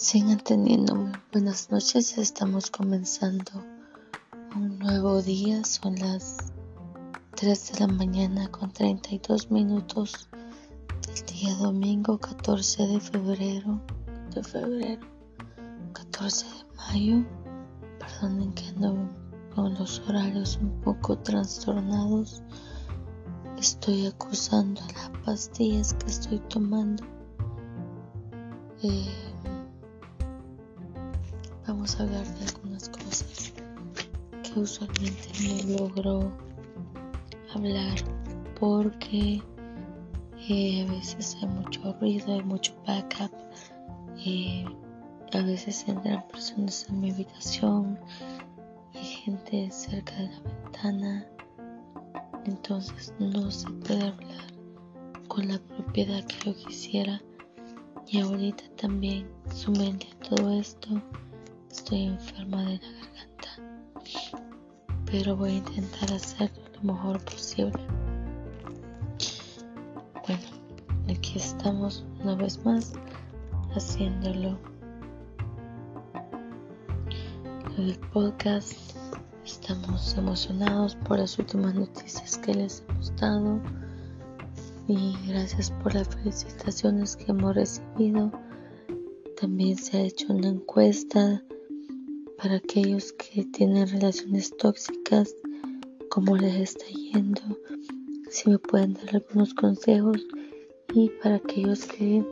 Sigan teniendo buenas noches. Estamos comenzando un nuevo día. Son las 3 de la mañana con 32 minutos del día domingo 14 de febrero. De febrero 14 de mayo. Perdonen que ando con los horarios un poco trastornados. Estoy acusando las pastillas que estoy tomando. Eh, vamos a hablar de algunas cosas que usualmente no logro hablar porque eh, a veces hay mucho ruido, hay mucho backup. Eh, a veces entran personas en mi habitación, hay gente cerca de la ventana, entonces no se puede hablar con la propiedad que yo quisiera. Y ahorita también mente a todo esto Estoy enferma de la garganta, pero voy a intentar hacerlo lo mejor posible. Bueno, aquí estamos una vez más haciéndolo. El podcast. Estamos emocionados por las últimas noticias que les hemos dado y gracias por las felicitaciones que hemos recibido. También se ha hecho una encuesta para aquellos que tienen relaciones tóxicas, cómo les está yendo, si me pueden dar algunos consejos y para aquellos que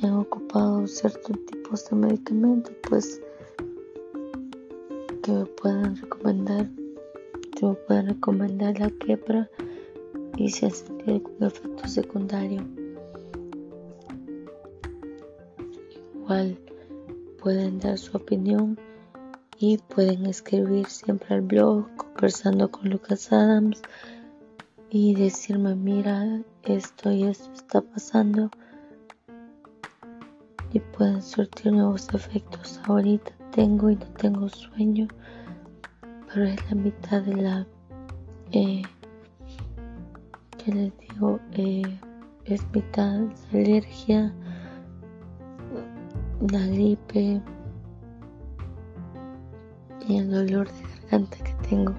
ya han ocupado ciertos tipos de medicamentos, pues que me puedan recomendar, que me puedan recomendar la quebra y si han sentido algún efecto secundario. Igual pueden dar su opinión y pueden escribir siempre al blog conversando con Lucas Adams y decirme mira esto y esto está pasando y pueden surtir nuevos efectos. Ahorita tengo y no tengo sueño pero es la mitad de la eh, que les digo eh, es mitad de alergia la gripe el dolor de garganta que tengo.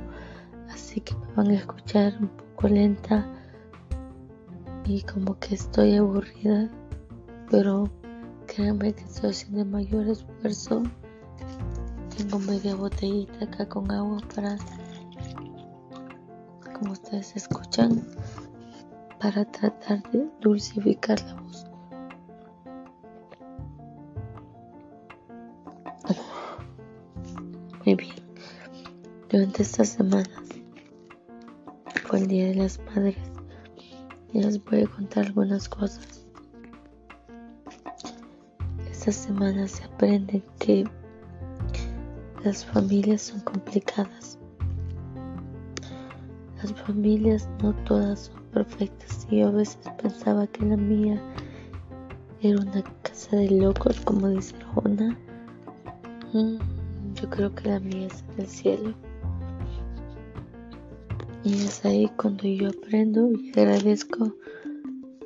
Así que me van a escuchar un poco lenta y como que estoy aburrida. Pero créanme que estoy haciendo mayor esfuerzo. Tengo media botellita acá con agua para, como ustedes escuchan, para tratar de dulcificar la voz. Muy bien. Durante estas semanas fue el Día de las Madres y les voy a contar algunas cosas. Esta semana se aprende que las familias son complicadas. Las familias no todas son perfectas y yo a veces pensaba que la mía era una casa de locos, como dice Jona. Mm. Yo creo que la mía es en el cielo. Y es ahí cuando yo aprendo y agradezco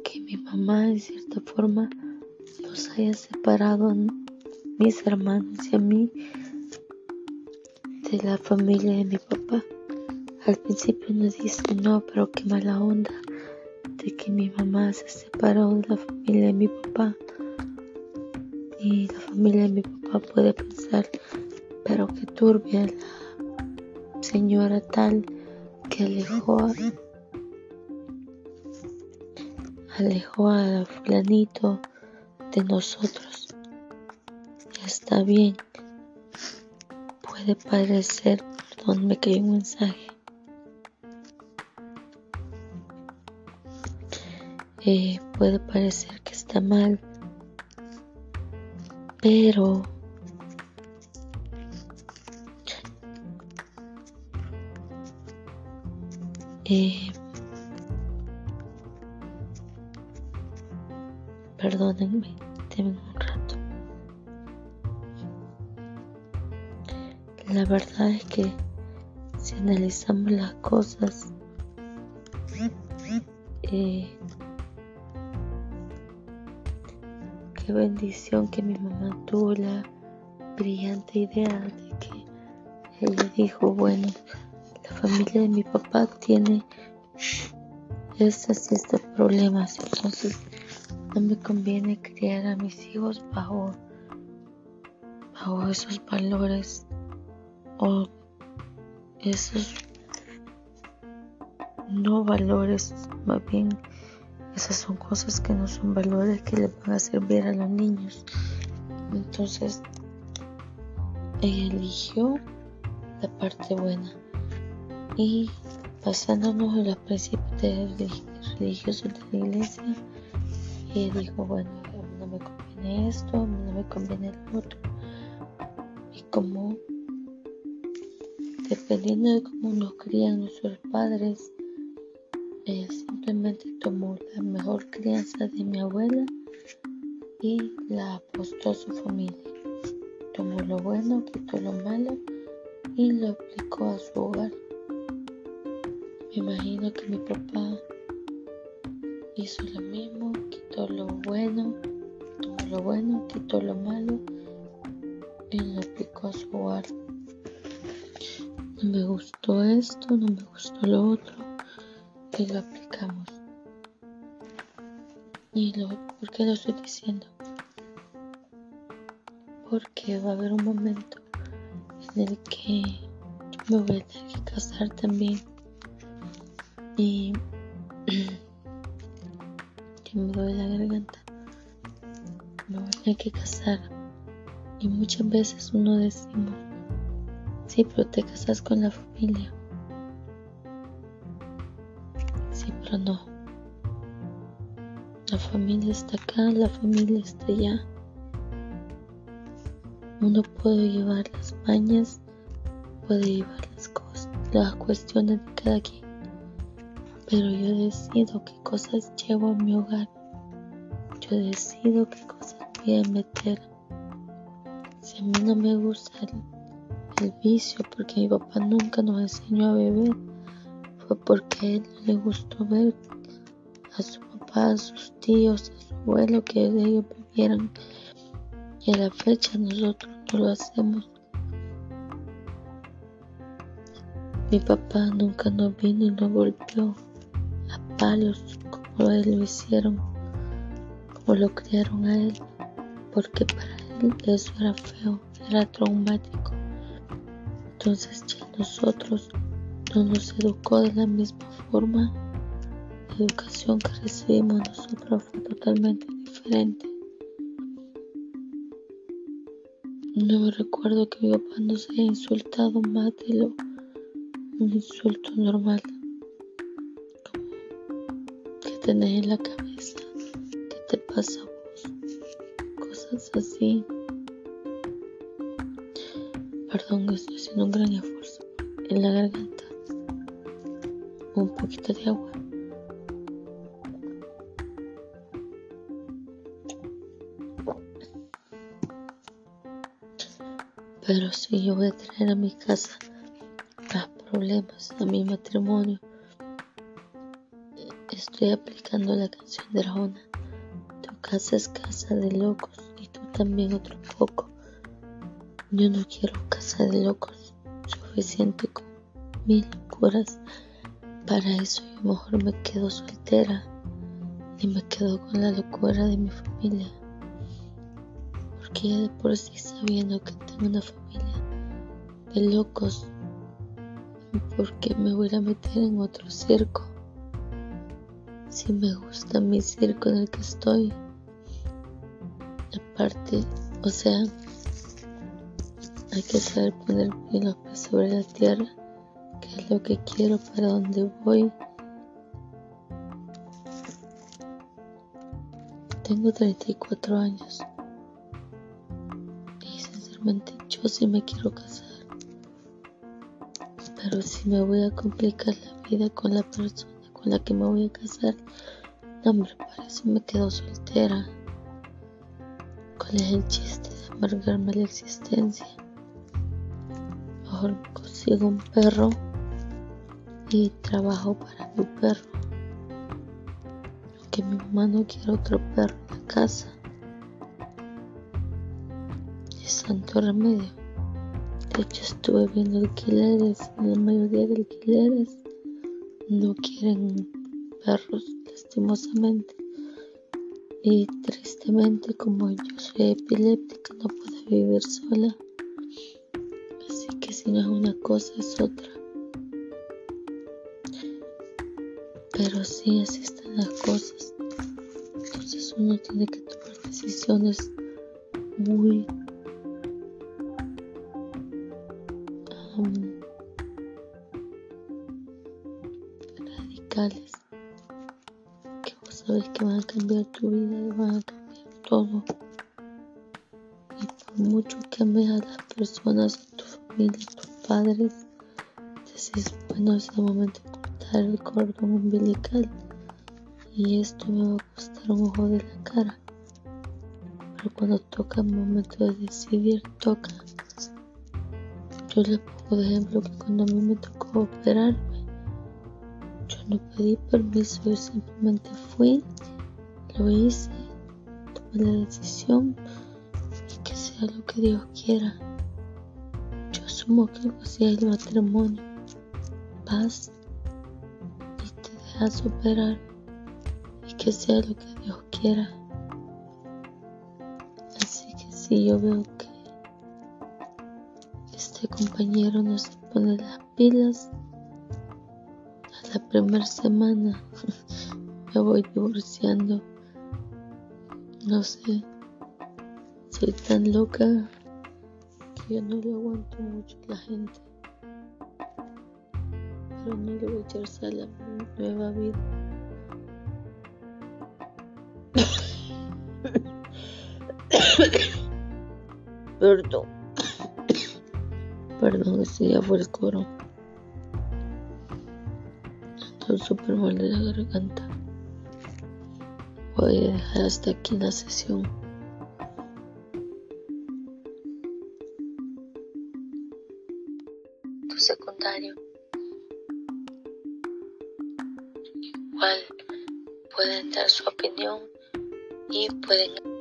que mi mamá, en cierta forma, nos haya separado a mis hermanos y a mí de la familia de mi papá. Al principio nos dicen, no, pero qué mala onda de que mi mamá se separó de la familia de mi papá. Y la familia de mi papá puede pensar pero que turbia la señora tal que alejó a, alejó a fulanito de nosotros. Está bien. Puede parecer, perdón, me cayó un mensaje. Eh, puede parecer que está mal, pero Eh, perdónenme, denme un rato. La verdad es que si analizamos las cosas, eh, qué bendición que mi mamá tuvo la brillante idea de que ella dijo, bueno, la familia de mi papá tiene estos y estos problemas, entonces no me conviene criar a mis hijos bajo, esos valores o esos no valores, más bien esas son cosas que no son valores que le van a servir a los niños. Entonces, ella eligió la parte buena. Y basándonos en los principios religiosos de la iglesia, ella dijo, bueno, no me conviene esto, no me conviene el otro. Y como, dependiendo de cómo nos crían nuestros padres, ella simplemente tomó la mejor crianza de mi abuela y la apostó a su familia. Tomó lo bueno, quitó lo malo y lo aplicó a su hogar. Me imagino que mi papá hizo lo mismo, quitó lo bueno, tomó lo bueno, quitó lo malo y lo aplicó a su hogar. No me gustó esto, no me gustó lo otro y lo aplicamos. ¿Y lo, por qué lo estoy diciendo? Porque va a haber un momento en el que me voy a tener que casar también. Y que me duele la garganta. Me voy a tener que casar. Y muchas veces uno decimos, sí, pero te casas con la familia. pero no. La familia está acá, la familia está allá. Uno puede llevar las mañas, puede llevar las las cuestiones de cada quien. Pero yo decido qué cosas llevo a mi hogar. Yo decido qué cosas voy a meter. Si a mí no me gusta el, vicio, porque mi papá nunca nos enseñó a beber fue porque a él no le gustó ver a su papá, a sus tíos, a su abuelo que ellos vivieran. Y a la fecha nosotros no lo hacemos. Mi papá nunca nos vino y nos golpeó como él lo hicieron, como lo criaron a él, porque para él eso era feo, era traumático. Entonces ya nosotros no nos educó de la misma forma. La educación que recibimos nosotros fue totalmente diferente. No me recuerdo que mi papá nos haya insultado más de un insulto normal. Que tenés en la cabeza, que te pasa cosas así. Perdón, estoy haciendo un gran esfuerzo en la garganta un poquito de agua. Pero si yo voy a traer a mi casa más problemas, a mi matrimonio, estoy aplicando la canción de Arjona. Tu casa es casa de locos y tú también otro poco. Yo no quiero casa de locos, suficiente con mil locuras para eso yo mejor me quedo soltera y me quedo con la locura de mi familia. Porque ya de por sí sabiendo que tengo una familia de locos, porque me voy a meter en otro circo? Si me gusta mi circo en el que estoy. Aparte, o sea, hay que saber poner bien los pies sobre la tierra qué es lo que quiero, para dónde voy. Tengo 34 años y sinceramente yo sí me quiero casar. Pero si me voy a complicar la vida con la persona la que me voy a casar, no, hombre, para eso me quedo soltera. ¿Cuál es el chiste de amargarme la existencia? Mejor consigo un perro y trabajo para mi perro. Aunque mi mamá no quiere otro perro en la casa, y santo remedio. De hecho, estuve viendo alquileres la mayoría de alquileres no quieren perros, lastimosamente. Y tristemente, como yo soy epiléptica, no puedo vivir sola. Así que si no es una cosa, es otra. Pero sí, así están las cosas. Entonces uno tiene que tomar decisiones muy que vos sabes que van a cambiar tu vida y van a cambiar todo. Y por mucho que ames a las personas, a tu familia, a tus padres, decís, bueno, es el momento de cortar el cordón umbilical y esto me va a costar un ojo de la cara. Pero cuando toca el momento de decidir, toca. Yo le pongo de ejemplo que cuando a mí me tocó operarme, yo no pedí permiso, yo simplemente fui, lo hice, tomé la decisión y que sea lo que Dios quiera. Yo asumo que así es el matrimonio. Vas y te dejas operar y que sea lo que Dios quiera. Así que si yo veo que este compañero no se pone las pilas, primera semana me voy divorciando. No sé, soy tan loca que yo no le aguanto mucho a la gente. Pero no le voy a echar sal a mi nueva vida. Perdón. Perdón, ese ya fue el coro. Estoy súper mal de la garganta. Voy a dejar hasta aquí la sesión. Tu secundario. Igual pueden dar su opinión y pueden